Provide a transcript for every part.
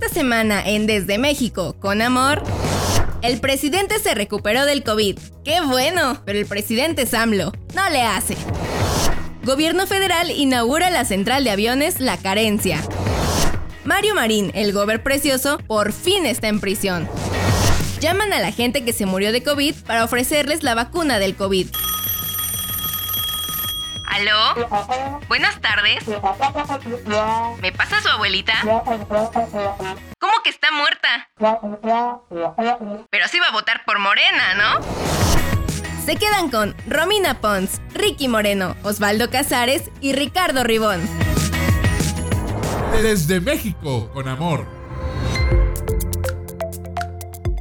Esta semana en Desde México, con amor, el presidente se recuperó del COVID. ¡Qué bueno! Pero el presidente Samlo no le hace. Gobierno federal inaugura la central de aviones La Carencia. Mario Marín, el gober precioso, por fin está en prisión. Llaman a la gente que se murió de COVID para ofrecerles la vacuna del COVID. ¿Aló? Buenas tardes. ¿Me pasa su abuelita? ¿Cómo que está muerta? Pero sí va a votar por Morena, ¿no? Se quedan con Romina Pons, Ricky Moreno, Osvaldo Casares y Ricardo Ribón. Desde México con amor.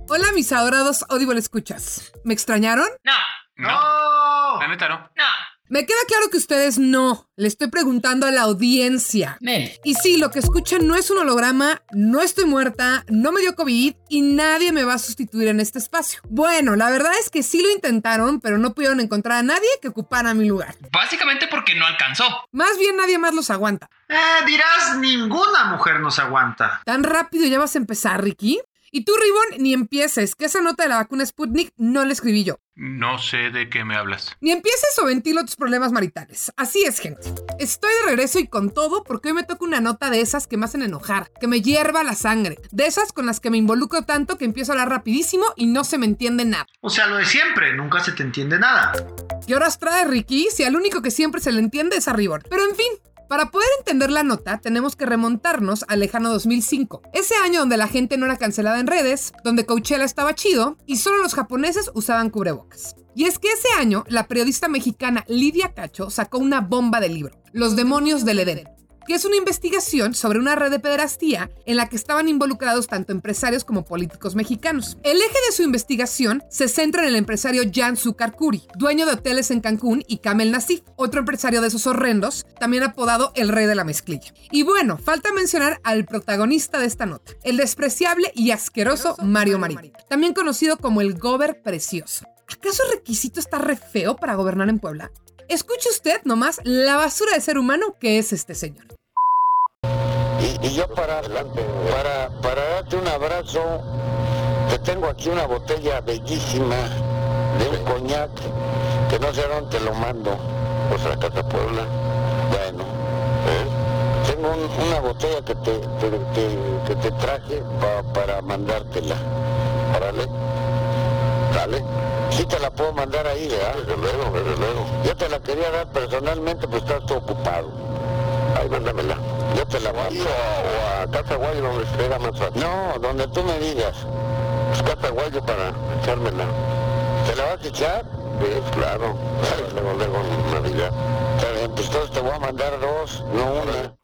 Hola mis adorados Audible escuchas. ¿Me extrañaron? No. No. La neta no. No. Me queda claro que ustedes no. Le estoy preguntando a la audiencia. Nel. Y sí, lo que escuchan no es un holograma, no estoy muerta, no me dio COVID y nadie me va a sustituir en este espacio. Bueno, la verdad es que sí lo intentaron, pero no pudieron encontrar a nadie que ocupara mi lugar. Básicamente porque no alcanzó. Más bien nadie más los aguanta. Eh, dirás, ninguna mujer nos aguanta. ¿Tan rápido ya vas a empezar, Ricky? Y tú, Ribón, ni empieces, que esa nota de la vacuna Sputnik no la escribí yo. No sé de qué me hablas. Ni empieces o ventilo tus problemas maritales. Así es, gente. Estoy de regreso y con todo porque hoy me toca una nota de esas que me hacen enojar, que me hierva la sangre, de esas con las que me involucro tanto que empiezo a hablar rapidísimo y no se me entiende nada. O sea, lo de siempre, nunca se te entiende nada. ¿Qué horas trae Ricky? Si al único que siempre se le entiende es a Ribón. Pero en fin, para poder entender la nota, tenemos que remontarnos al lejano 2005. Ese año donde la gente no era cancelada en redes, donde Coachella estaba chido y solo los japoneses usaban cubrebocas. Y es que ese año, la periodista mexicana Lidia Cacho sacó una bomba de libro, Los demonios del Edén que es una investigación sobre una red de pederastía en la que estaban involucrados tanto empresarios como políticos mexicanos. El eje de su investigación se centra en el empresario Jan Zucarcuri, dueño de hoteles en Cancún, y Kamel Nasif, otro empresario de esos horrendos, también apodado el rey de la mezclilla. Y bueno, falta mencionar al protagonista de esta nota, el despreciable y asqueroso Mario Marín, también conocido como el Gober Precioso. ¿Acaso el requisito está re feo para gobernar en Puebla? Escuche usted nomás la basura de ser humano que es este señor. Y, y yo para, para, para darte un abrazo, te tengo aquí una botella bellísima de un coñac, que no sé a dónde te lo mando, pues a la Casa Puebla. Bueno, ¿eh? tengo un- una botella que te, te- te- que te traje pa- para mandártela. Órale, dale. Sí te la puedo mandar ahí, ¿verdad? Desde luego, desde luego. Yo te la quería dar personalmente, pues estás todo ocupado. Ahí mándamela. Yo te la mando. O a Casa Guayo donde esté más fácil. No, donde tú me digas. Pues Casa Guayo para echármela. ¿Te la vas a echar? Sí, claro. Luego, luego, Navidad. Está bien, pues entonces te voy a mandar dos, no una.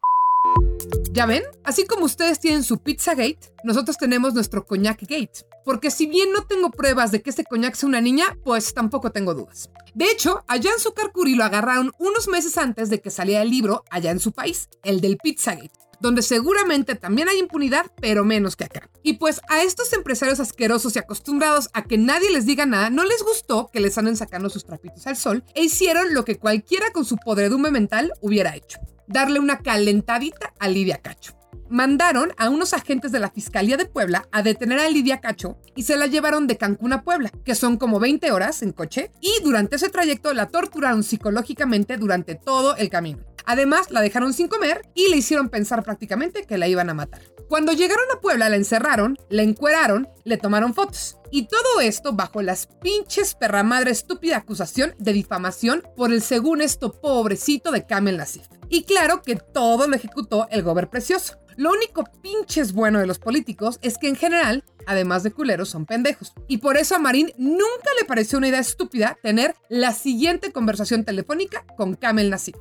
¿Ya ven? Así como ustedes tienen su Pizzagate, nosotros tenemos nuestro Coñac Gate. Porque si bien no tengo pruebas de que este coñac sea una niña, pues tampoco tengo dudas. De hecho, a Jan Zucarcuri lo agarraron unos meses antes de que saliera el libro allá en su país, el del Pizzagate, donde seguramente también hay impunidad, pero menos que acá. Y pues a estos empresarios asquerosos y acostumbrados a que nadie les diga nada, no les gustó que les anden sacando sus trapitos al sol e hicieron lo que cualquiera con su podredumbre mental hubiera hecho. Darle una calentadita a Lidia Cacho. Mandaron a unos agentes de la Fiscalía de Puebla a detener a Lidia Cacho y se la llevaron de Cancún a Puebla, que son como 20 horas en coche, y durante ese trayecto la torturaron psicológicamente durante todo el camino. Además, la dejaron sin comer y le hicieron pensar prácticamente que la iban a matar. Cuando llegaron a Puebla, la encerraron, la encueraron, le tomaron fotos. Y todo esto bajo las pinches perramadre estúpida acusación de difamación por el según esto pobrecito de Kamel Nasif. Y claro que todo lo ejecutó el gober precioso. Lo único pinches bueno de los políticos es que en general, además de culeros, son pendejos. Y por eso a Marín nunca le pareció una idea estúpida tener la siguiente conversación telefónica con Kamel Nasif.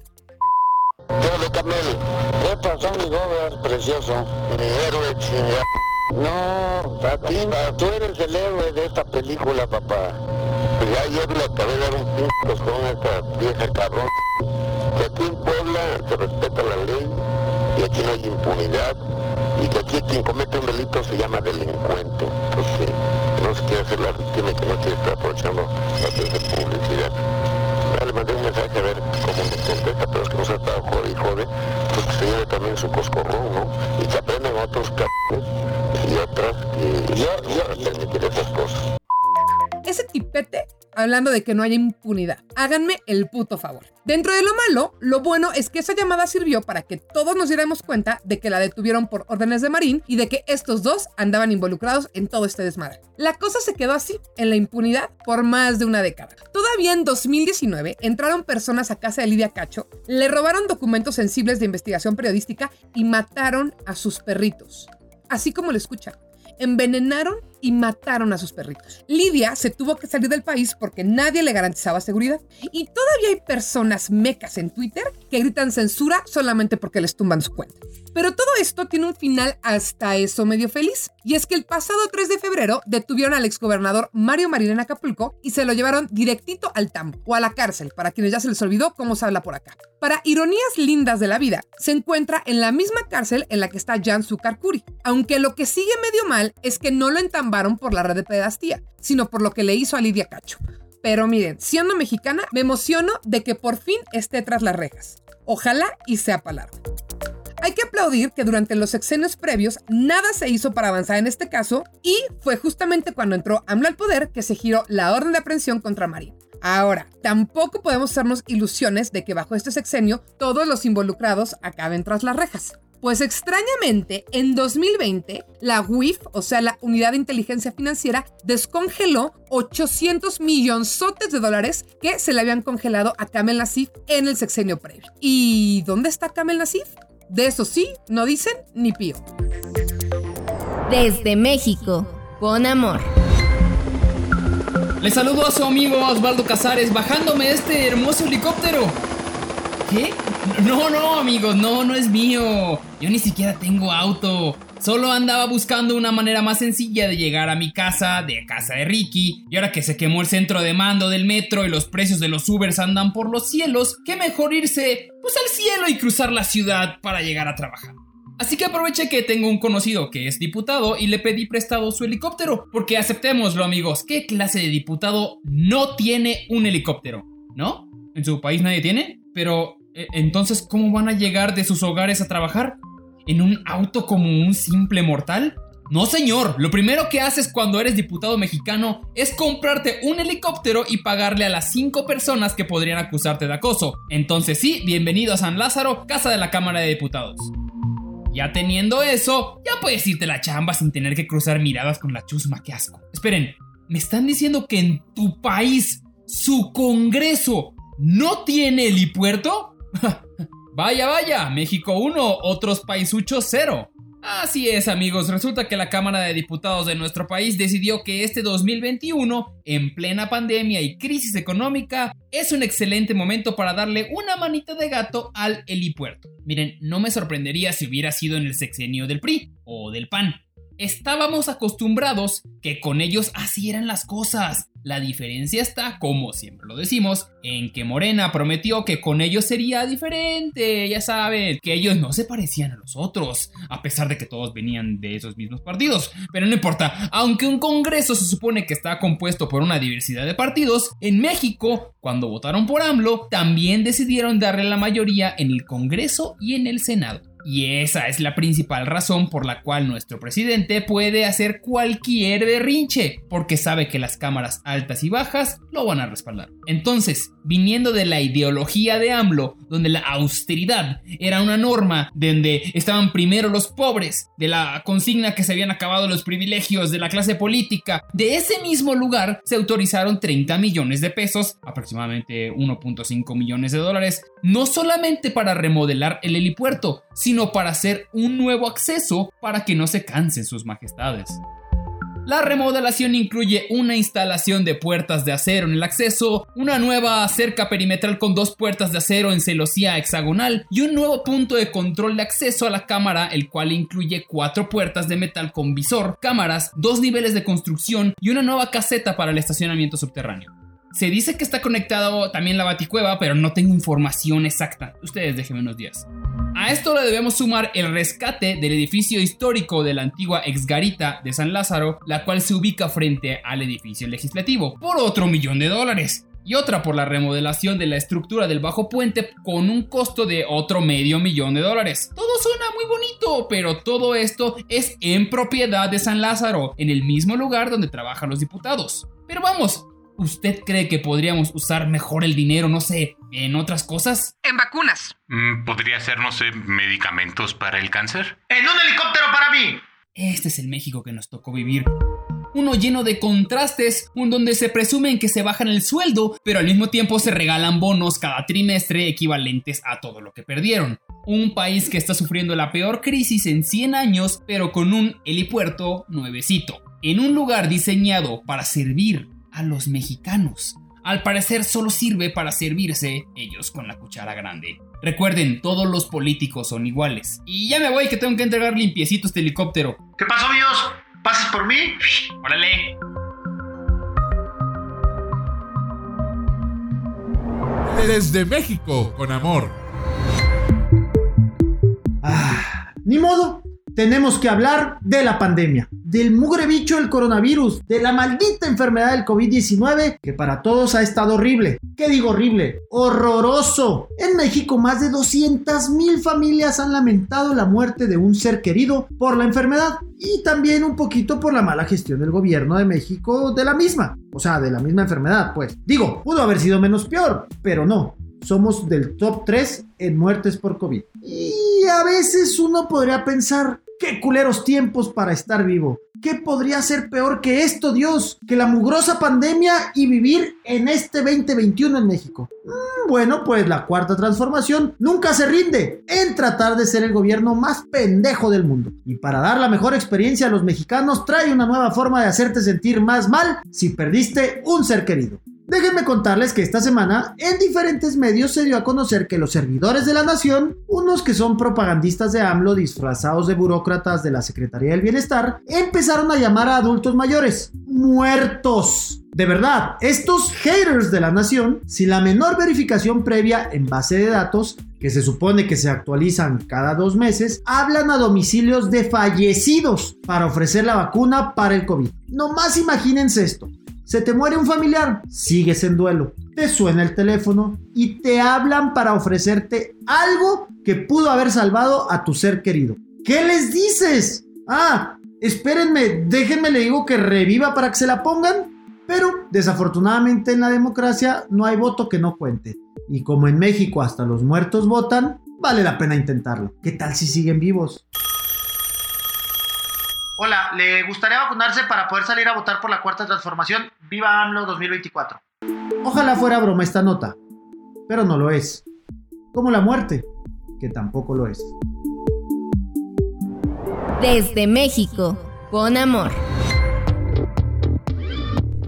Yo Camel, ¿qué pasó mi gober precioso? Mi héroe chingado. No, ti, tú eres el héroe de esta película, papá. Pues ya ayer le acabé de dar un pinto con esta vieja cabrón. Que aquí en Puebla se respeta la ley y aquí no hay impunidad y que aquí quien comete un delito se llama delincuente. Entonces, no se quiere hacer la víctima que no quiere estar aprovechando la publicidad. Ya le mandé un mensaje a ver cómo me contesta, pero es que no se estado jode y jode, pues que se lleve también su coscorrón, ¿no? Y que aprendan otros cabrones y otras, y yo, yo permitir esas cosas. Ese tipete hablando de que no haya impunidad. Háganme el puto favor. Dentro de lo malo, lo bueno es que esa llamada sirvió para que todos nos diéramos cuenta de que la detuvieron por órdenes de Marín y de que estos dos andaban involucrados en todo este desmadre. La cosa se quedó así, en la impunidad, por más de una década. Todavía en 2019 entraron personas a casa de Lidia Cacho, le robaron documentos sensibles de investigación periodística y mataron a sus perritos. Así como lo escuchan envenenaron y mataron a sus perritos. Lidia se tuvo que salir del país porque nadie le garantizaba seguridad. Y todavía hay personas mecas en Twitter que gritan censura solamente porque les tumban su cuenta. Pero todo esto tiene un final hasta eso medio feliz. Y es que el pasado 3 de febrero detuvieron al exgobernador Mario Marín en Acapulco y se lo llevaron directito al tambo o a la cárcel, para quienes ya se les olvidó cómo se habla por acá. Para ironías lindas de la vida, se encuentra en la misma cárcel en la que está Jan Sukarkuri. Aunque lo que sigue medio mal es que no lo entambaron por la red de pedastía, sino por lo que le hizo a Lidia Cacho. Pero miren, siendo mexicana, me emociono de que por fin esté tras las rejas. Ojalá y sea para hay que aplaudir que durante los sexenios previos nada se hizo para avanzar en este caso y fue justamente cuando entró AMLO al poder que se giró la orden de aprehensión contra Marín. Ahora, tampoco podemos hacernos ilusiones de que bajo este sexenio todos los involucrados acaben tras las rejas. Pues extrañamente, en 2020, la UIF, o sea, la Unidad de Inteligencia Financiera, descongeló 800 millonzotes de dólares que se le habían congelado a Kamel Nasif en el sexenio previo. ¿Y dónde está Kamel Nasif? De eso sí, no dicen ni pío. Desde México, con amor. Le saludo a su amigo Osvaldo Casares bajándome este hermoso helicóptero. ¿Qué? No, no, amigos, no, no es mío. Yo ni siquiera tengo auto. Solo andaba buscando una manera más sencilla de llegar a mi casa, de casa de Ricky, y ahora que se quemó el centro de mando del metro y los precios de los Ubers andan por los cielos, qué mejor irse pues al cielo y cruzar la ciudad para llegar a trabajar. Así que aproveché que tengo un conocido que es diputado y le pedí prestado su helicóptero, porque aceptémoslo amigos, ¿qué clase de diputado no tiene un helicóptero? ¿No? ¿En su país nadie tiene? Pero, e, entonces, ¿cómo van a llegar de sus hogares a trabajar? En un auto como un simple mortal? No, señor. Lo primero que haces cuando eres diputado mexicano es comprarte un helicóptero y pagarle a las 5 personas que podrían acusarte de acoso. Entonces sí, bienvenido a San Lázaro, casa de la Cámara de Diputados. Ya teniendo eso, ya puedes irte la chamba sin tener que cruzar miradas con la chusma, qué asco. Esperen, ¿me están diciendo que en tu país su Congreso no tiene helipuerto? Vaya, vaya, México 1, otros paisuchos 0. Así es amigos, resulta que la Cámara de Diputados de nuestro país decidió que este 2021, en plena pandemia y crisis económica, es un excelente momento para darle una manita de gato al helipuerto. Miren, no me sorprendería si hubiera sido en el sexenio del PRI o del PAN. Estábamos acostumbrados que con ellos así eran las cosas. La diferencia está, como siempre lo decimos, en que Morena prometió que con ellos sería diferente, ya saben, que ellos no se parecían a los otros, a pesar de que todos venían de esos mismos partidos. Pero no importa, aunque un Congreso se supone que está compuesto por una diversidad de partidos, en México, cuando votaron por AMLO, también decidieron darle la mayoría en el Congreso y en el Senado. Y esa es la principal razón por la cual nuestro presidente puede hacer cualquier berrinche, porque sabe que las cámaras altas y bajas lo van a respaldar. Entonces, viniendo de la ideología de AMLO, donde la austeridad era una norma, donde estaban primero los pobres, de la consigna que se habían acabado los privilegios de la clase política, de ese mismo lugar se autorizaron 30 millones de pesos, aproximadamente 1.5 millones de dólares, no solamente para remodelar el helipuerto, sino para hacer un nuevo acceso para que no se cansen sus majestades. La remodelación incluye una instalación de puertas de acero en el acceso, una nueva cerca perimetral con dos puertas de acero en celosía hexagonal y un nuevo punto de control de acceso a la cámara, el cual incluye cuatro puertas de metal con visor, cámaras, dos niveles de construcción y una nueva caseta para el estacionamiento subterráneo. Se dice que está conectado también la baticueva, pero no tengo información exacta. Ustedes déjenme unos días. A esto le debemos sumar el rescate del edificio histórico de la antigua exgarita de San Lázaro, la cual se ubica frente al edificio legislativo, por otro millón de dólares. Y otra por la remodelación de la estructura del bajo puente con un costo de otro medio millón de dólares. Todo suena muy bonito, pero todo esto es en propiedad de San Lázaro, en el mismo lugar donde trabajan los diputados. Pero vamos, ¿Usted cree que podríamos usar mejor el dinero, no sé, en otras cosas? En vacunas. Mm, ¿Podría ser, no sé, medicamentos para el cáncer? ¡En un helicóptero para mí! Este es el México que nos tocó vivir. Uno lleno de contrastes, un donde se presumen que se bajan el sueldo, pero al mismo tiempo se regalan bonos cada trimestre equivalentes a todo lo que perdieron. Un país que está sufriendo la peor crisis en 100 años, pero con un helipuerto nuevecito. En un lugar diseñado para servir a los mexicanos. Al parecer solo sirve para servirse ellos con la cuchara grande. Recuerden, todos los políticos son iguales. Y ya me voy que tengo que entregar limpiecito este helicóptero. ¿Qué pasó, amigos? ¿Pasas por mí? Órale. Desde México, con amor. Ah, ni modo. Tenemos que hablar de la pandemia, del mugre bicho del coronavirus, de la maldita enfermedad del COVID-19, que para todos ha estado horrible. ¿Qué digo horrible? Horroroso. En México más de 200 mil familias han lamentado la muerte de un ser querido por la enfermedad y también un poquito por la mala gestión del gobierno de México de la misma. O sea, de la misma enfermedad, pues. Digo, pudo haber sido menos peor, pero no somos del top 3 en muertes por COVID. Y a veces uno podría pensar, qué culeros tiempos para estar vivo. ¿Qué podría ser peor que esto, Dios? Que la mugrosa pandemia y vivir en este 2021 en México. Mm, bueno, pues la cuarta transformación nunca se rinde en tratar de ser el gobierno más pendejo del mundo. Y para dar la mejor experiencia a los mexicanos, trae una nueva forma de hacerte sentir más mal si perdiste un ser querido. Déjenme contarles que esta semana en diferentes medios se dio a conocer que los servidores de la nación, unos que son propagandistas de AMLO disfrazados de burócratas de la Secretaría del Bienestar, empezaron a llamar a adultos mayores muertos. De verdad, estos haters de la nación, sin la menor verificación previa en base de datos, que se supone que se actualizan cada dos meses, hablan a domicilios de fallecidos para ofrecer la vacuna para el COVID. Nomás imagínense esto. Se te muere un familiar, sigues en duelo. Te suena el teléfono y te hablan para ofrecerte algo que pudo haber salvado a tu ser querido. ¿Qué les dices? Ah, espérenme, déjenme le digo que reviva para que se la pongan. Pero desafortunadamente en la democracia no hay voto que no cuente. Y como en México hasta los muertos votan, vale la pena intentarlo. ¿Qué tal si siguen vivos? Hola, ¿le gustaría vacunarse para poder salir a votar por la cuarta transformación? Viva AMLO 2024. Ojalá fuera broma esta nota, pero no lo es. Como la muerte, que tampoco lo es. Desde México, con amor.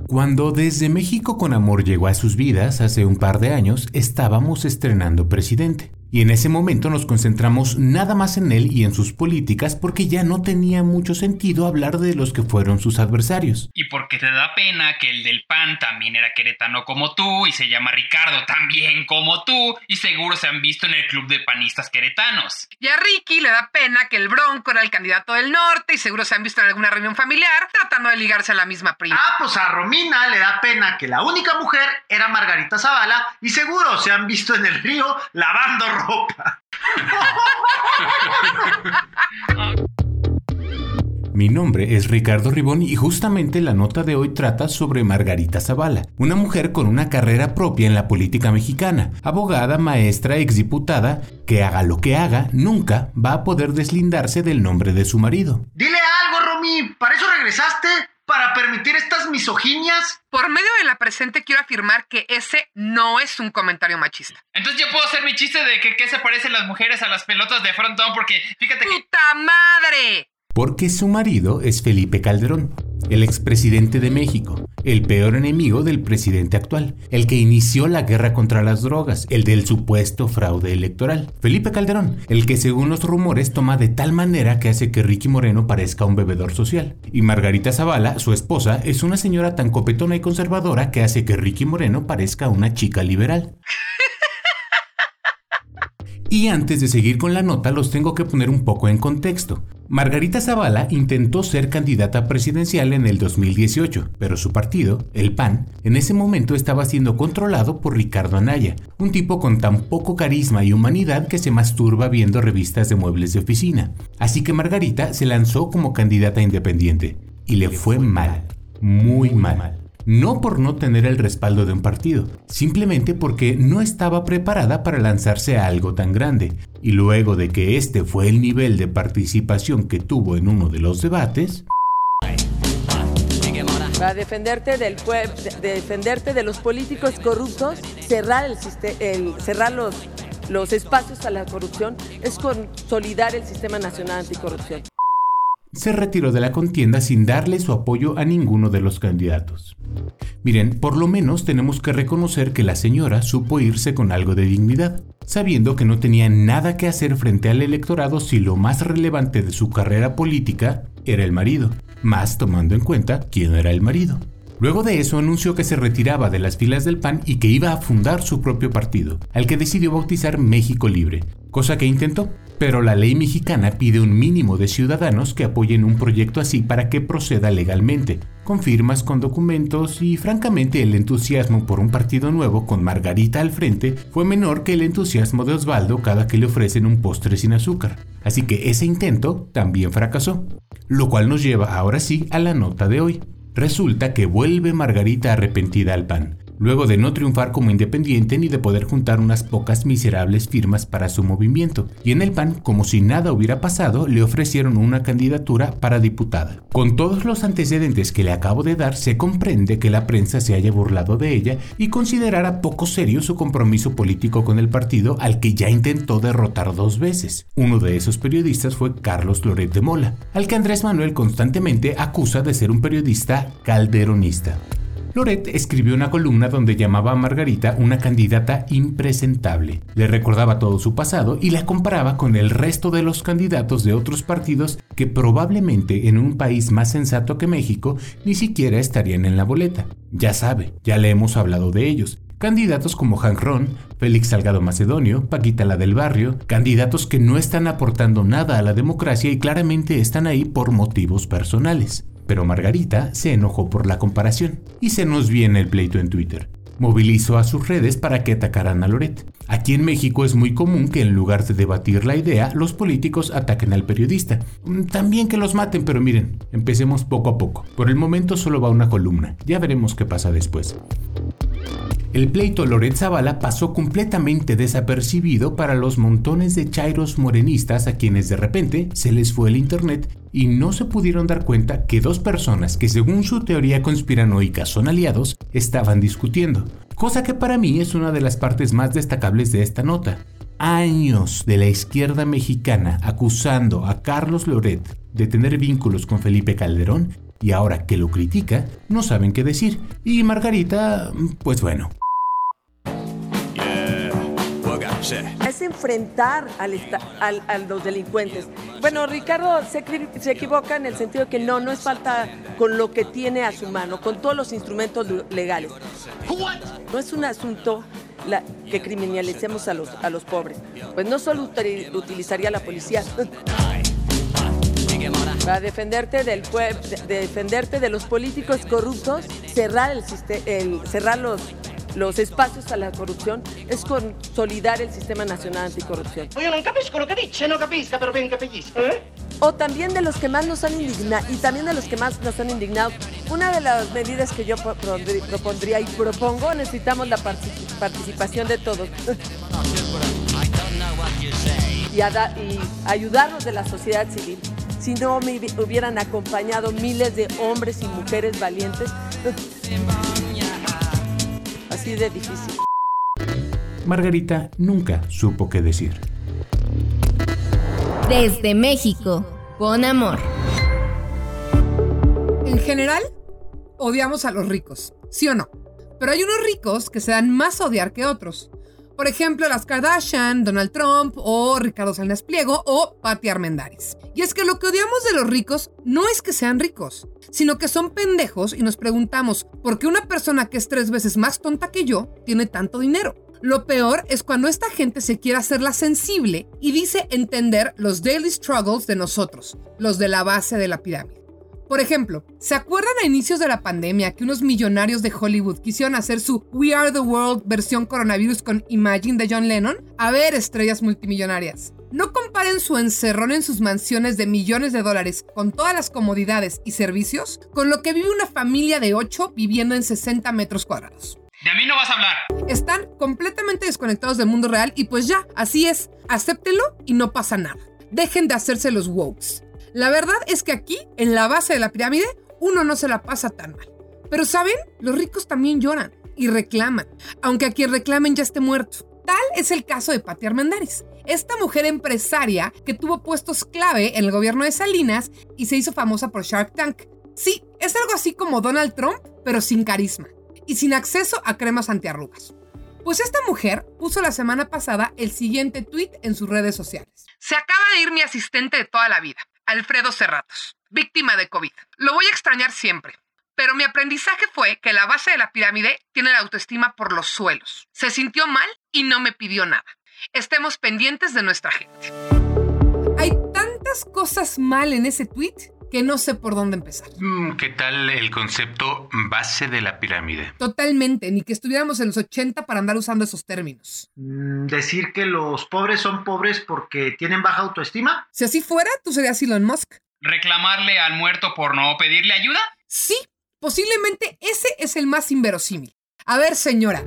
Cuando Desde México con Amor llegó a sus vidas hace un par de años, estábamos estrenando presidente. Y en ese momento nos concentramos nada más en él y en sus políticas porque ya no tenía mucho sentido hablar de los que fueron sus adversarios. Y porque te da pena que el del PAN también era queretano como tú y se llama Ricardo también como tú y seguro se han visto en el club de panistas queretanos. Y a Ricky le da pena que el Bronco era el candidato del norte y seguro se han visto en alguna reunión familiar tratando de ligarse a la misma prima. Ah, pues a Romina le da pena que la única mujer era Margarita Zavala y seguro se han visto en el río lavando ropa. Mi nombre es Ricardo Ribón y justamente la nota de hoy trata sobre Margarita Zavala, una mujer con una carrera propia en la política mexicana, abogada, maestra, exdiputada, que haga lo que haga, nunca va a poder deslindarse del nombre de su marido. Dile algo, Romy, ¿para eso regresaste? Para permitir estas misoginias? Por medio de la presente quiero afirmar que ese no es un comentario machista. Entonces yo puedo hacer mi chiste de que qué se parecen las mujeres a las pelotas de frontón porque fíjate que... ¡Puta madre! Porque su marido es Felipe Calderón, el expresidente de México, el peor enemigo del presidente actual, el que inició la guerra contra las drogas, el del supuesto fraude electoral. Felipe Calderón, el que según los rumores toma de tal manera que hace que Ricky Moreno parezca un bebedor social. Y Margarita Zavala, su esposa, es una señora tan copetona y conservadora que hace que Ricky Moreno parezca una chica liberal. Y antes de seguir con la nota, los tengo que poner un poco en contexto. Margarita Zavala intentó ser candidata presidencial en el 2018, pero su partido, el PAN, en ese momento estaba siendo controlado por Ricardo Anaya, un tipo con tan poco carisma y humanidad que se masturba viendo revistas de muebles de oficina. Así que Margarita se lanzó como candidata independiente. Y le fue mal, muy mal no por no tener el respaldo de un partido, simplemente porque no estaba preparada para lanzarse a algo tan grande, y luego de que este fue el nivel de participación que tuvo en uno de los debates, para defenderte del de defenderte de los políticos corruptos, cerrar el, el cerrar los los espacios a la corrupción es consolidar el sistema nacional anticorrupción se retiró de la contienda sin darle su apoyo a ninguno de los candidatos. Miren, por lo menos tenemos que reconocer que la señora supo irse con algo de dignidad, sabiendo que no tenía nada que hacer frente al electorado si lo más relevante de su carrera política era el marido, más tomando en cuenta quién era el marido. Luego de eso anunció que se retiraba de las filas del PAN y que iba a fundar su propio partido, al que decidió bautizar México Libre, cosa que intentó, pero la ley mexicana pide un mínimo de ciudadanos que apoyen un proyecto así para que proceda legalmente, con firmas, con documentos y francamente el entusiasmo por un partido nuevo con Margarita al frente fue menor que el entusiasmo de Osvaldo cada que le ofrecen un postre sin azúcar. Así que ese intento también fracasó. Lo cual nos lleva ahora sí a la nota de hoy. Resulta que vuelve Margarita arrepentida al PAN luego de no triunfar como independiente ni de poder juntar unas pocas miserables firmas para su movimiento. Y en el PAN, como si nada hubiera pasado, le ofrecieron una candidatura para diputada. Con todos los antecedentes que le acabo de dar, se comprende que la prensa se haya burlado de ella y considerara poco serio su compromiso político con el partido al que ya intentó derrotar dos veces. Uno de esos periodistas fue Carlos Loret de Mola, al que Andrés Manuel constantemente acusa de ser un periodista calderonista. Loret escribió una columna donde llamaba a Margarita una candidata impresentable. Le recordaba todo su pasado y la comparaba con el resto de los candidatos de otros partidos que probablemente en un país más sensato que México ni siquiera estarían en la boleta. Ya sabe, ya le hemos hablado de ellos. Candidatos como Hank Ron, Félix Salgado Macedonio, Paquita la del Barrio, candidatos que no están aportando nada a la democracia y claramente están ahí por motivos personales. Pero Margarita se enojó por la comparación y se nos viene el pleito en Twitter. Movilizó a sus redes para que atacaran a Loret. Aquí en México es muy común que en lugar de debatir la idea, los políticos ataquen al periodista. Mm, también que los maten, pero miren, empecemos poco a poco. Por el momento solo va una columna, ya veremos qué pasa después. El pleito Loret Zavala pasó completamente desapercibido para los montones de chairos morenistas a quienes de repente se les fue el internet y no se pudieron dar cuenta que dos personas que según su teoría conspiranoica son aliados estaban discutiendo, cosa que para mí es una de las partes más destacables de esta nota. Años de la izquierda mexicana acusando a Carlos Loret de tener vínculos con Felipe Calderón y ahora que lo critica, no saben qué decir. Y Margarita, pues bueno, es enfrentar a los delincuentes. Bueno, Ricardo se, se, equivoca en el sentido que no, no es falta con lo que tiene a su mano, con todos los instrumentos legales. No es un asunto que criminalicemos a los, a los pobres. Pues no solo utilizaría la policía. Para defenderte del de defenderte de los políticos corruptos, cerrar el, el cerrar los los espacios a la corrupción es consolidar el sistema nacional anticorrupción. Yo no capisco lo que dice, no capisca, pero bien capisco. ¿Eh? O también de los que más nos han indignado, y también de los que más nos han indignado. Una de las medidas que yo propondría y propongo, necesitamos la participación de todos. y, y ayudarnos de la sociedad civil. Si no me hubieran acompañado miles de hombres y mujeres valientes, de difícil. Margarita nunca supo qué decir. Desde México, con amor. En general, odiamos a los ricos, ¿sí o no? Pero hay unos ricos que se dan más a odiar que otros. Por ejemplo, las Kardashian, Donald Trump o Ricardo Salinas Pliego o Patti Armendáriz. Y es que lo que odiamos de los ricos no es que sean ricos, sino que son pendejos y nos preguntamos por qué una persona que es tres veces más tonta que yo tiene tanto dinero. Lo peor es cuando esta gente se quiere hacerla sensible y dice entender los daily struggles de nosotros, los de la base de la pirámide. Por ejemplo, ¿se acuerdan a inicios de la pandemia que unos millonarios de Hollywood quisieron hacer su We Are the World versión coronavirus con Imagine de John Lennon? A ver, estrellas multimillonarias. No comparen su encerrón en sus mansiones de millones de dólares con todas las comodidades y servicios con lo que vive una familia de 8 viviendo en 60 metros cuadrados. De a mí no vas a hablar. Están completamente desconectados del mundo real y pues ya, así es. Acéptelo y no pasa nada. Dejen de hacerse los wokes. La verdad es que aquí, en la base de la pirámide, uno no se la pasa tan mal. Pero ¿saben? Los ricos también lloran y reclaman, aunque a quien reclamen ya esté muerto. Tal es el caso de Patti Armendáriz, esta mujer empresaria que tuvo puestos clave en el gobierno de Salinas y se hizo famosa por Shark Tank. Sí, es algo así como Donald Trump, pero sin carisma y sin acceso a cremas antiarrugas. Pues esta mujer puso la semana pasada el siguiente tweet en sus redes sociales. Se acaba de ir mi asistente de toda la vida. Alfredo Cerratos, víctima de COVID. Lo voy a extrañar siempre. Pero mi aprendizaje fue que la base de la pirámide tiene la autoestima por los suelos. Se sintió mal y no me pidió nada. Estemos pendientes de nuestra gente. Hay tantas cosas mal en ese tweet que no sé por dónde empezar. Mm, ¿Qué tal el concepto base de la pirámide? Totalmente, ni que estuviéramos en los 80 para andar usando esos términos. Mm, Decir que los pobres son pobres porque tienen baja autoestima. Si así fuera, tú serías Elon Musk. ¿Reclamarle al muerto por no pedirle ayuda? Sí, posiblemente ese es el más inverosímil. A ver, señora.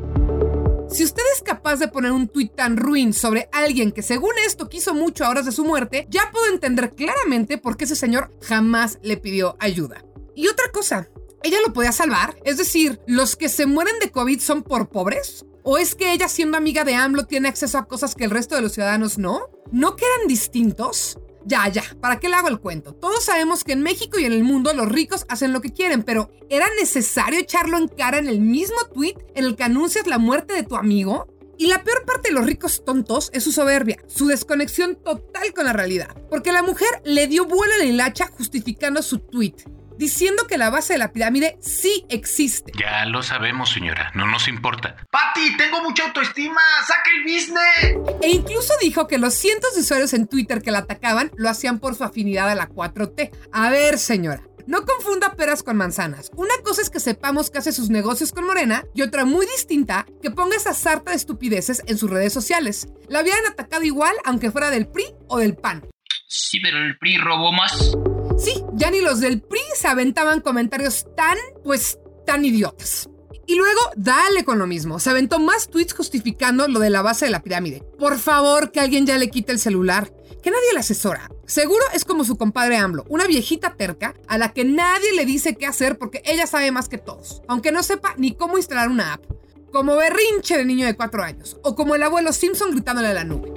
Si usted es capaz de poner un tuit tan ruin sobre alguien que según esto quiso mucho a horas de su muerte, ya puedo entender claramente por qué ese señor jamás le pidió ayuda. Y otra cosa, ¿ella lo podía salvar? Es decir, ¿los que se mueren de COVID son por pobres? ¿O es que ella siendo amiga de AMLO tiene acceso a cosas que el resto de los ciudadanos no? ¿No quedan distintos? Ya, ya, ¿para qué le hago el cuento? Todos sabemos que en México y en el mundo los ricos hacen lo que quieren, pero ¿era necesario echarlo en cara en el mismo tweet en el que anuncias la muerte de tu amigo? Y la peor parte de los ricos tontos es su soberbia, su desconexión total con la realidad. Porque la mujer le dio vuelo a la hilacha justificando su tweet, diciendo que la base de la pirámide sí existe. Ya lo sabemos, señora, no nos importa. Pati, tengo mucha autoestima, saca el business. E incluso dijo que los cientos de usuarios en Twitter que la atacaban lo hacían por su afinidad a la 4T. A ver, señora. No confunda peras con manzanas. Una cosa es que sepamos que hace sus negocios con Morena y otra muy distinta que ponga esa sarta de estupideces en sus redes sociales. La habían atacado igual aunque fuera del PRI o del PAN. Sí, pero el PRI robó más. Sí, ya ni los del PRI se aventaban comentarios tan, pues, tan idiotas. Y luego, dale con lo mismo. Se aventó más tweets justificando lo de la base de la pirámide. Por favor, que alguien ya le quite el celular. Que nadie le asesora. Seguro es como su compadre AMLO, una viejita terca a la que nadie le dice qué hacer porque ella sabe más que todos, aunque no sepa ni cómo instalar una app. Como berrinche de niño de 4 años, o como el abuelo Simpson gritándole a la nube.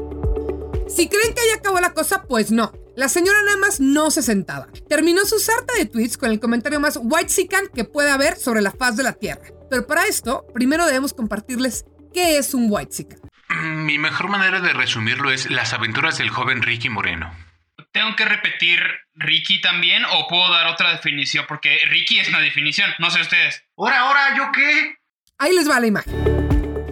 Si creen que ahí acabó la cosa, pues no. La señora nada más no se sentaba. Terminó su sarta de tweets con el comentario más white que pueda haber sobre la faz de la Tierra. Pero para esto, primero debemos compartirles qué es un white Mi mejor manera de resumirlo es las aventuras del joven Ricky Moreno. ¿Tengo que repetir Ricky también o puedo dar otra definición? Porque Ricky es una definición, no sé ustedes. Ahora, ahora, ¿yo qué? Ahí les va la imagen.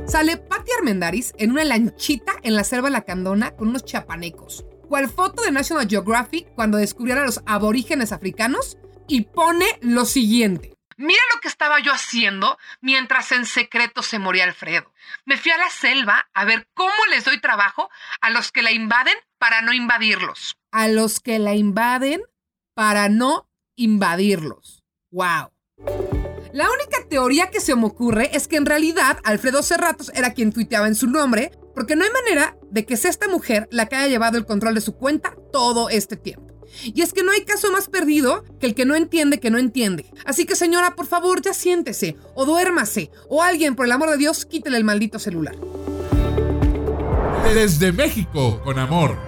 Sale Patti Armendaris en una lanchita en la selva lacandona con unos chapanecos. Cual foto de National Geographic cuando descubrieron a los aborígenes africanos y pone lo siguiente. Mira lo que estaba yo haciendo mientras en secreto se moría Alfredo. Me fui a la selva a ver cómo les doy trabajo a los que la invaden para no invadirlos. A los que la invaden para no invadirlos. ¡Wow! La única teoría que se me ocurre es que en realidad Alfredo Cerratos era quien tuiteaba en su nombre, porque no hay manera de que sea esta mujer la que haya llevado el control de su cuenta todo este tiempo. Y es que no hay caso más perdido que el que no entiende que no entiende. Así que señora, por favor, ya siéntese, o duérmase, o alguien, por el amor de Dios, quítele el maldito celular. Desde México, con amor.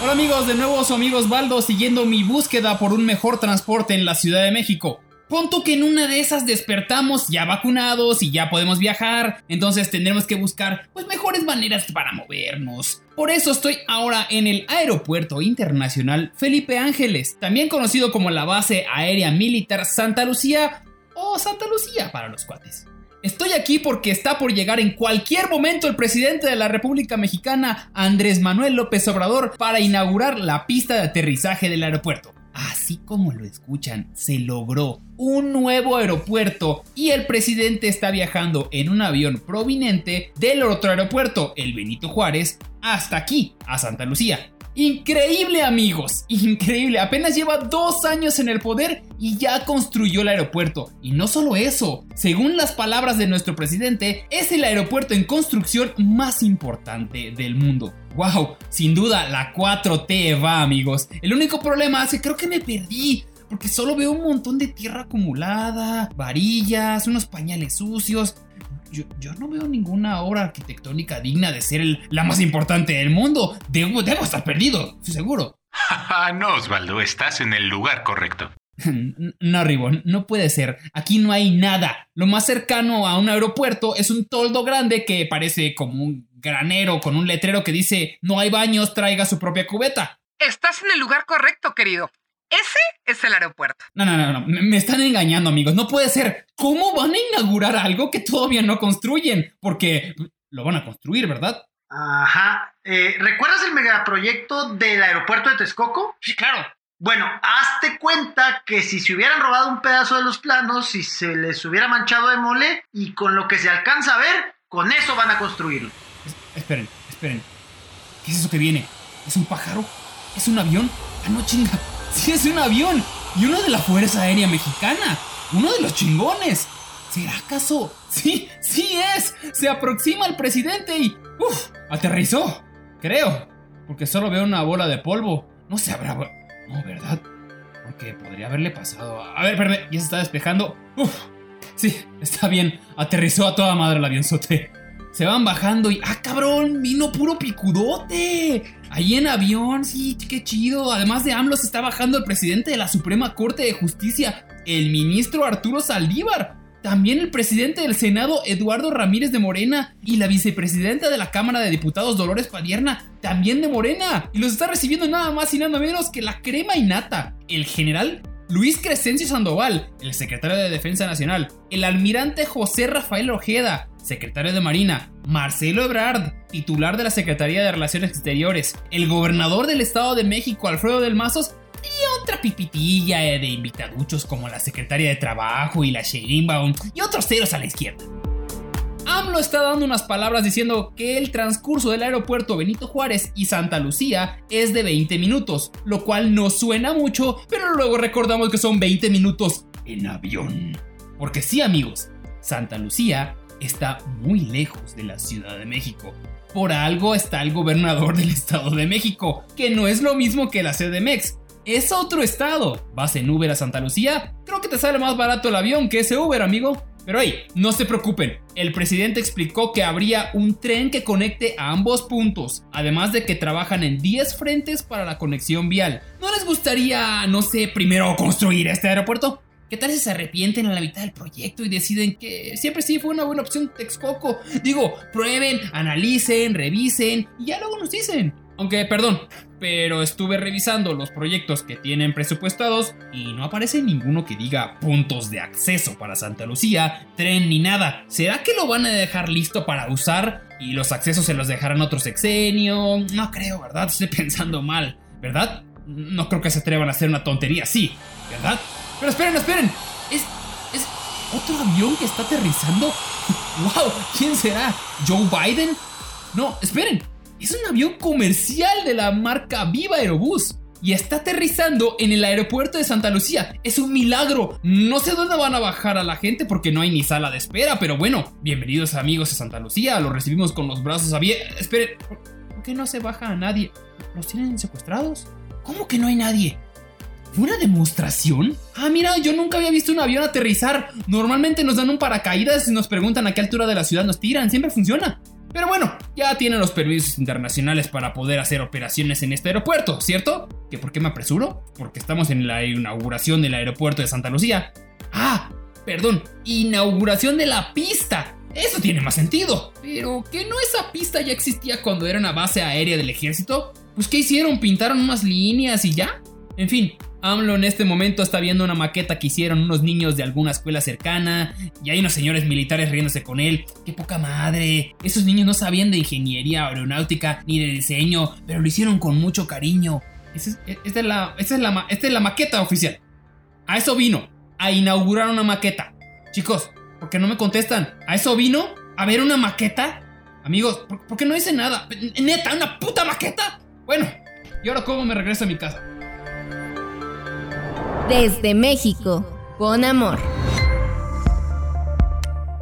Hola amigos, de nuevo su amigo Osvaldo siguiendo mi búsqueda por un mejor transporte en la Ciudad de México. Punto que en una de esas despertamos ya vacunados y ya podemos viajar, entonces tendremos que buscar pues mejores maneras para movernos. Por eso estoy ahora en el Aeropuerto Internacional Felipe Ángeles, también conocido como la Base Aérea Militar Santa Lucía o Santa Lucía para los cuates. Estoy aquí porque está por llegar en cualquier momento el presidente de la República Mexicana, Andrés Manuel López Obrador, para inaugurar la pista de aterrizaje del aeropuerto. Así como lo escuchan, se logró un nuevo aeropuerto y el presidente está viajando en un avión proveniente del otro aeropuerto, el Benito Juárez, hasta aquí, a Santa Lucía. Increíble amigos, increíble. Apenas lleva dos años en el poder y ya construyó el aeropuerto. Y no solo eso, según las palabras de nuestro presidente, es el aeropuerto en construcción más importante del mundo. ¡Wow! Sin duda, la 4T va amigos. El único problema es que creo que me perdí. Porque solo veo un montón de tierra acumulada, varillas, unos pañales sucios yo, no veo ninguna obra arquitectónica digna de ser la más importante del mundo. Debo, debo estar perdido, estoy seguro. no, Osvaldo, estás en el lugar correcto. No, Ribón, no puede ser. Aquí no hay nada. Lo más cercano a un aeropuerto es un toldo grande que parece como un granero con un letrero que dice no hay baños, traiga su propia cubeta. Estás en el lugar correcto, querido. Ese es el aeropuerto. No, no, no, no. Me están engañando, amigos. No puede ser. ¿Cómo van a inaugurar algo que todavía no construyen? Porque lo van a construir, ¿verdad? Ajá. Eh, ¿Recuerdas el megaproyecto del aeropuerto de Texcoco? Sí, claro. Bueno, hazte cuenta que si se hubieran robado un pedazo de los planos, si se les hubiera manchado de mole y con lo que se alcanza a ver, con eso van a construirlo. esperen, esperen. ¿Qué es eso que viene? ¿Es un pájaro? ¿Es un avión? Ah, no chinga. Sí, es un avión. Y uno de la Fuerza Aérea Mexicana. Uno de los chingones. ¿Será acaso? Sí, sí es. Se aproxima el presidente y... ¡Uf! Aterrizó. Creo. Porque solo veo una bola de polvo. No se habrá... No, ¿verdad? Porque podría haberle pasado... A ver, perdón. Ya se está despejando. ¡Uf! Sí, está bien. Aterrizó a toda madre el avionzote. Se van bajando y. ¡Ah, cabrón! ¡Vino puro picudote! Ahí en avión, sí, qué chido. Además de AMLO, se está bajando el presidente de la Suprema Corte de Justicia, el ministro Arturo Saldívar. También el presidente del Senado, Eduardo Ramírez de Morena, y la vicepresidenta de la Cámara de Diputados, Dolores Padierna, también de Morena. Y los está recibiendo nada más y nada menos que la crema y nata, el general Luis Crescencio Sandoval, el secretario de Defensa Nacional, el almirante José Rafael Ojeda, secretario de Marina, Marcelo Ebrard, titular de la Secretaría de Relaciones Exteriores, el gobernador del Estado de México, Alfredo del Mazos, y otra pipitilla de invitaduchos como la secretaria de Trabajo y la Sheinbaum, y otros ceros a la izquierda. AMLO está dando unas palabras diciendo que el transcurso del aeropuerto Benito Juárez y Santa Lucía es de 20 minutos, lo cual no suena mucho, pero luego recordamos que son 20 minutos en avión. Porque sí amigos, Santa Lucía está muy lejos de la Ciudad de México. Por algo está el gobernador del Estado de México, que no es lo mismo que la CDMX. Es otro estado. ¿Vas en Uber a Santa Lucía? Creo que te sale más barato el avión que ese Uber, amigo. Pero hey, no se preocupen, el presidente explicó que habría un tren que conecte a ambos puntos, además de que trabajan en 10 frentes para la conexión vial. ¿No les gustaría, no sé, primero construir este aeropuerto? ¿Qué tal si se arrepienten a la mitad del proyecto y deciden que siempre sí fue una buena opción Texcoco? Digo, prueben, analicen, revisen y ya luego nos dicen. Aunque, perdón, pero estuve revisando los proyectos que tienen presupuestados y no aparece ninguno que diga puntos de acceso para Santa Lucía, tren ni nada. ¿Será que lo van a dejar listo para usar y los accesos se los dejarán otro sexenio? No creo, ¿verdad? Estoy pensando mal, ¿verdad? No creo que se atrevan a hacer una tontería así, ¿verdad? Pero esperen, esperen. ¿Es, es otro avión que está aterrizando? ¡Wow! ¿Quién será? ¿Joe Biden? No, esperen. Es un avión comercial de la marca Viva Aerobús y está aterrizando en el aeropuerto de Santa Lucía. Es un milagro. No sé dónde van a bajar a la gente porque no hay ni sala de espera, pero bueno, bienvenidos amigos a Santa Lucía. Los recibimos con los brazos abiertos. Esperen, ¿por qué no se baja a nadie? ¿Los tienen secuestrados? ¿Cómo que no hay nadie? ¿Fue una demostración? Ah, mira, yo nunca había visto un avión aterrizar. Normalmente nos dan un paracaídas y nos preguntan a qué altura de la ciudad nos tiran. Siempre funciona. Pero bueno, ya tiene los permisos internacionales para poder hacer operaciones en este aeropuerto, ¿cierto? ¿Que por qué me apresuro? Porque estamos en la inauguración del aeropuerto de Santa Lucía. Ah, perdón, inauguración de la pista. Eso tiene más sentido. Pero que no esa pista ya existía cuando era una base aérea del ejército. Pues ¿qué hicieron? ¿Pintaron unas líneas y ya? En fin, AMLO en este momento está viendo una maqueta que hicieron unos niños de alguna escuela cercana y hay unos señores militares riéndose con él. ¡Qué poca madre! Esos niños no sabían de ingeniería aeronáutica ni de diseño, pero lo hicieron con mucho cariño. Esta es, la, esta es, la, esta es la maqueta oficial. A eso vino, a inaugurar una maqueta. Chicos, ¿por qué no me contestan? ¿A eso vino? ¿A ver una maqueta? Amigos, ¿por, qué no dice nada? ¿Neta, una puta maqueta? Bueno, ¿y ahora cómo me regreso a mi casa? Desde México, con amor.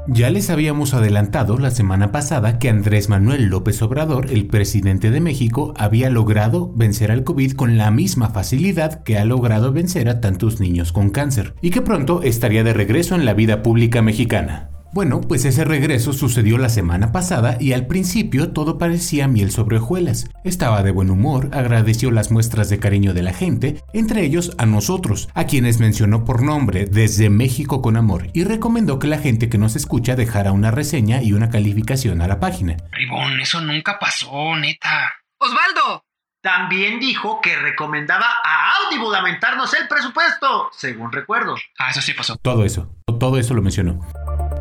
Ya les habíamos adelantado la semana pasada que Andrés Manuel López Obrador, el presidente de México, había logrado vencer al COVID con la misma facilidad que ha logrado vencer a tantos niños con cáncer, y que pronto estaría de regreso en la vida pública mexicana. Bueno, pues ese regreso sucedió la semana pasada y al principio todo parecía miel sobre hojuelas. Estaba de buen humor, agradeció las muestras de cariño de la gente, entre ellos a nosotros, a quienes mencionó por nombre desde México con amor y recomendó que la gente que nos escucha dejara una reseña y una calificación a la página. Ribón, eso nunca pasó, neta. Osvaldo, también dijo que recomendaba a Audible aumentarnos el presupuesto, según recuerdo. Ah, eso sí pasó. Todo eso, todo eso lo mencionó.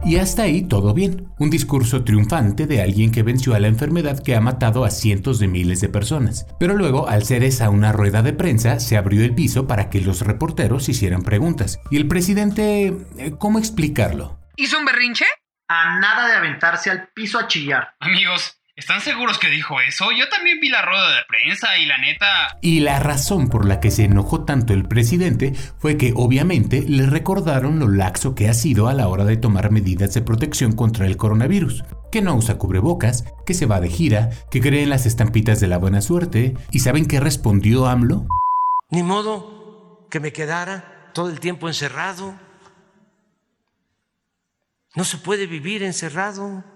Y hasta ahí todo bien. Un discurso triunfante de alguien que venció a la enfermedad que ha matado a cientos de miles de personas. Pero luego, al ser esa una rueda de prensa, se abrió el piso para que los reporteros hicieran preguntas. Y el presidente... Eh, ¿Cómo explicarlo? ¿Hizo un berrinche? A nada de aventarse al piso a chillar. Amigos, ¿Están seguros que dijo eso? Yo también vi la rueda de prensa y la neta... Y la razón por la que se enojó tanto el presidente fue que obviamente le recordaron lo laxo que ha sido a la hora de tomar medidas de protección contra el coronavirus. Que no usa cubrebocas, que se va de gira, que cree en las estampitas de la buena suerte. ¿Y saben qué respondió AMLO? Ni modo que me quedara todo el tiempo encerrado. No se puede vivir encerrado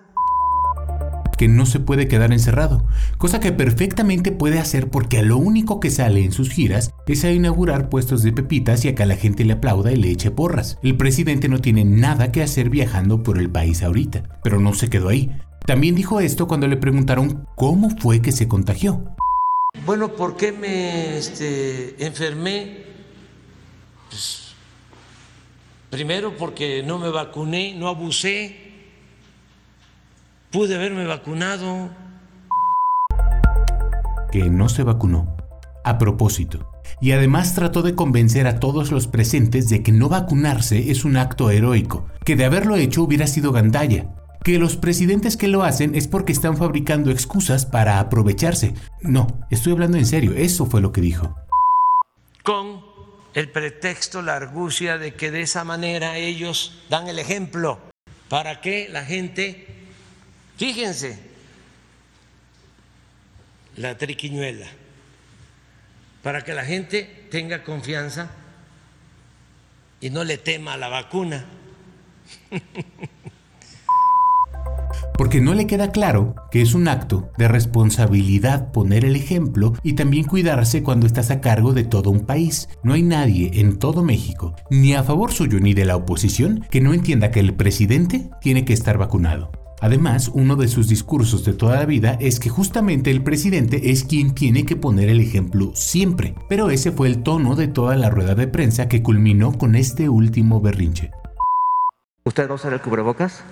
que no se puede quedar encerrado, cosa que perfectamente puede hacer porque a lo único que sale en sus giras es a inaugurar puestos de pepitas y a que la gente le aplauda y le eche porras. El presidente no tiene nada que hacer viajando por el país ahorita, pero no se quedó ahí. También dijo esto cuando le preguntaron cómo fue que se contagió. Bueno, ¿por qué me este, enfermé? Pues, primero porque no me vacuné, no abusé Pude haberme vacunado. Que no se vacunó. A propósito. Y además trató de convencer a todos los presentes de que no vacunarse es un acto heroico, que de haberlo hecho hubiera sido gandalla, que los presidentes que lo hacen es porque están fabricando excusas para aprovecharse. No, estoy hablando en serio, eso fue lo que dijo. Con el pretexto, la argucia de que de esa manera ellos dan el ejemplo para que la gente Fíjense, la triquiñuela, para que la gente tenga confianza y no le tema a la vacuna. Porque no le queda claro que es un acto de responsabilidad poner el ejemplo y también cuidarse cuando estás a cargo de todo un país. No hay nadie en todo México, ni a favor suyo ni de la oposición, que no entienda que el presidente tiene que estar vacunado. Además, uno de sus discursos de toda la vida es que justamente el presidente es quien tiene que poner el ejemplo siempre, pero ese fue el tono de toda la rueda de prensa que culminó con este último berrinche. ¿Usted va a usar el cubrebocas?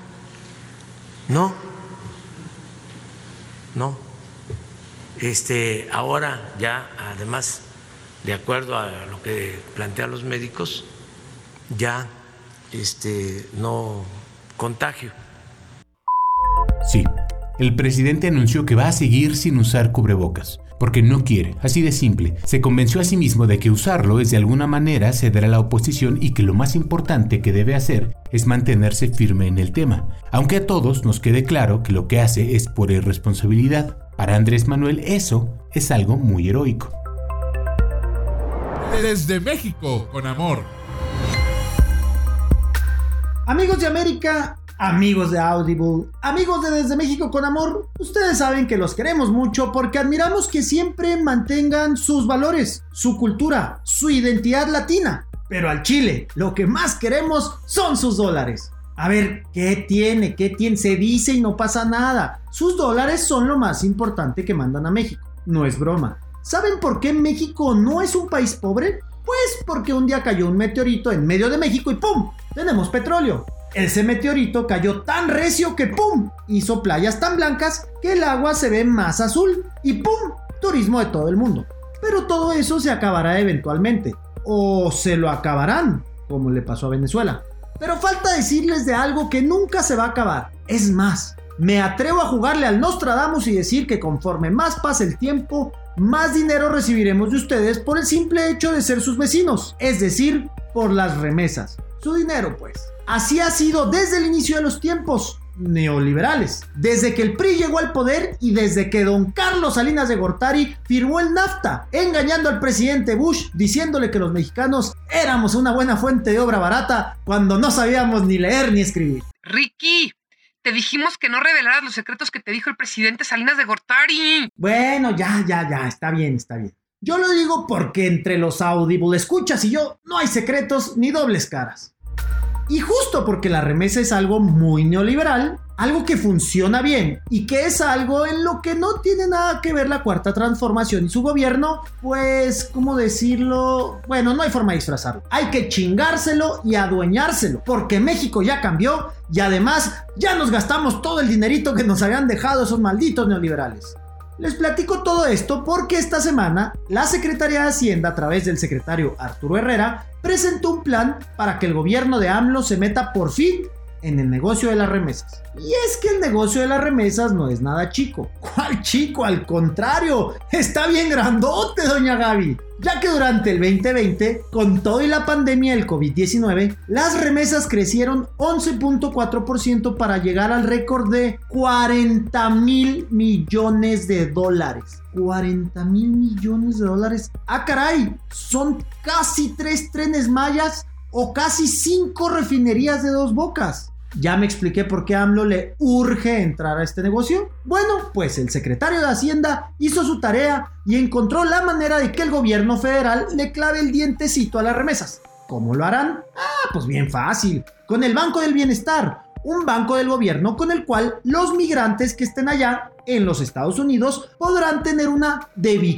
No. No. Este, ahora ya, además, de acuerdo a lo que plantean los médicos, ya este, no contagio. Sí, el presidente anunció que va a seguir sin usar cubrebocas, porque no quiere, así de simple. Se convenció a sí mismo de que usarlo es de alguna manera ceder a la oposición y que lo más importante que debe hacer es mantenerse firme en el tema, aunque a todos nos quede claro que lo que hace es por irresponsabilidad. Para Andrés Manuel eso es algo muy heroico. Desde México, con amor. Amigos de América, Amigos de Audible, amigos de Desde México con Amor, ustedes saben que los queremos mucho porque admiramos que siempre mantengan sus valores, su cultura, su identidad latina. Pero al Chile, lo que más queremos son sus dólares. A ver, ¿qué tiene? ¿Qué tiene? Se dice y no pasa nada. Sus dólares son lo más importante que mandan a México. No es broma. ¿Saben por qué México no es un país pobre? Pues porque un día cayó un meteorito en medio de México y ¡pum! Tenemos petróleo. Ese meteorito cayó tan recio que ¡pum! hizo playas tan blancas que el agua se ve más azul y ¡pum! turismo de todo el mundo. Pero todo eso se acabará eventualmente. O se lo acabarán, como le pasó a Venezuela. Pero falta decirles de algo que nunca se va a acabar. Es más, me atrevo a jugarle al Nostradamus y decir que conforme más pase el tiempo, más dinero recibiremos de ustedes por el simple hecho de ser sus vecinos, es decir, por las remesas. Su dinero, pues. Así ha sido desde el inicio de los tiempos neoliberales, desde que el PRI llegó al poder y desde que don Carlos Salinas de Gortari firmó el NAFTA, engañando al presidente Bush diciéndole que los mexicanos éramos una buena fuente de obra barata cuando no sabíamos ni leer ni escribir. Ricky, te dijimos que no revelaras los secretos que te dijo el presidente Salinas de Gortari. Bueno, ya, ya, ya, está bien, está bien. Yo lo digo porque entre los Audible escuchas y yo no hay secretos ni dobles caras. Y justo porque la remesa es algo muy neoliberal, algo que funciona bien y que es algo en lo que no tiene nada que ver la cuarta transformación y su gobierno, pues, ¿cómo decirlo? Bueno, no hay forma de disfrazarlo. Hay que chingárselo y adueñárselo, porque México ya cambió y además ya nos gastamos todo el dinerito que nos habían dejado esos malditos neoliberales. Les platico todo esto porque esta semana la Secretaría de Hacienda a través del secretario Arturo Herrera presentó un plan para que el gobierno de AMLO se meta por fin en el negocio de las remesas. Y es que el negocio de las remesas no es nada chico. ¿Cuál chico? Al contrario, está bien grandote, doña Gaby. Ya que durante el 2020, con todo y la pandemia del COVID-19, las remesas crecieron 11.4% para llegar al récord de 40 mil millones de dólares. 40 mil millones de dólares. Ah, caray, son casi tres trenes mayas o casi cinco refinerías de dos bocas. Ya me expliqué por qué AMLO le urge entrar a este negocio. Bueno, pues el secretario de Hacienda hizo su tarea y encontró la manera de que el gobierno federal le clave el dientecito a las remesas. ¿Cómo lo harán? Ah, pues bien fácil. Con el Banco del Bienestar, un banco del gobierno con el cual los migrantes que estén allá en los Estados Unidos podrán tener una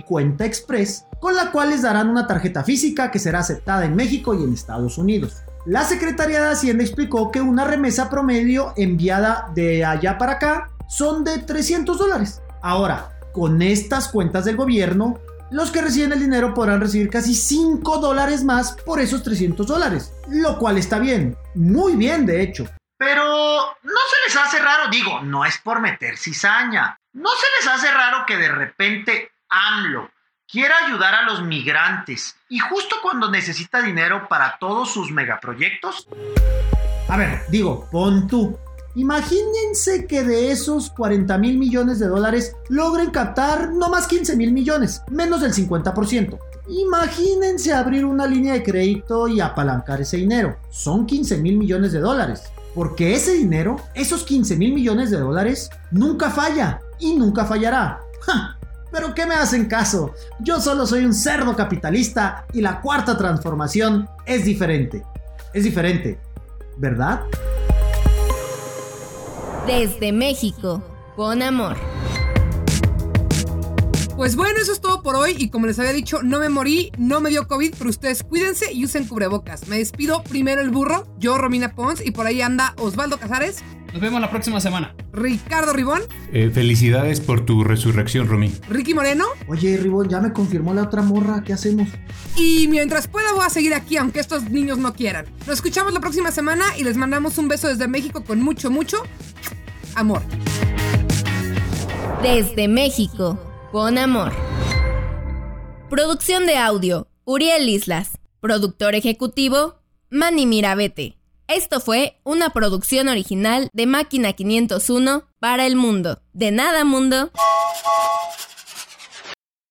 Cuenta Express con la cual les darán una tarjeta física que será aceptada en México y en Estados Unidos. La Secretaría de Hacienda explicó que una remesa promedio enviada de allá para acá son de 300 dólares. Ahora, con estas cuentas del gobierno, los que reciben el dinero podrán recibir casi 5 dólares más por esos 300 dólares, lo cual está bien, muy bien de hecho. Pero no se les hace raro, digo, no es por meter cizaña, no se les hace raro que de repente AMLO, quiere ayudar a los migrantes y justo cuando necesita dinero para todos sus megaproyectos? A ver, digo, pon tú. Imagínense que de esos 40 mil millones de dólares logren captar no más 15 mil millones, menos del 50%. Imagínense abrir una línea de crédito y apalancar ese dinero. Son 15 mil millones de dólares. Porque ese dinero, esos 15 mil millones de dólares, nunca falla y nunca fallará. Pero ¿qué me hacen caso? Yo solo soy un cerdo capitalista y la cuarta transformación es diferente. Es diferente, ¿verdad? Desde México, con amor. Pues bueno, eso es todo por hoy y como les había dicho, no me morí, no me dio COVID, pero ustedes cuídense y usen cubrebocas. Me despido primero el burro, yo Romina Pons y por ahí anda Osvaldo Casares. Nos vemos la próxima semana. Ricardo Ribón. Eh, felicidades por tu resurrección, Romy. Ricky Moreno. Oye, Ribón, ya me confirmó la otra morra. ¿Qué hacemos? Y mientras pueda voy a seguir aquí, aunque estos niños no quieran. Nos escuchamos la próxima semana y les mandamos un beso desde México con mucho, mucho amor. Desde México con amor. Producción de audio, Uriel Islas. Productor ejecutivo, Manny Mirabete. Esto fue una producción original de Máquina 501 para el mundo. De nada, mundo.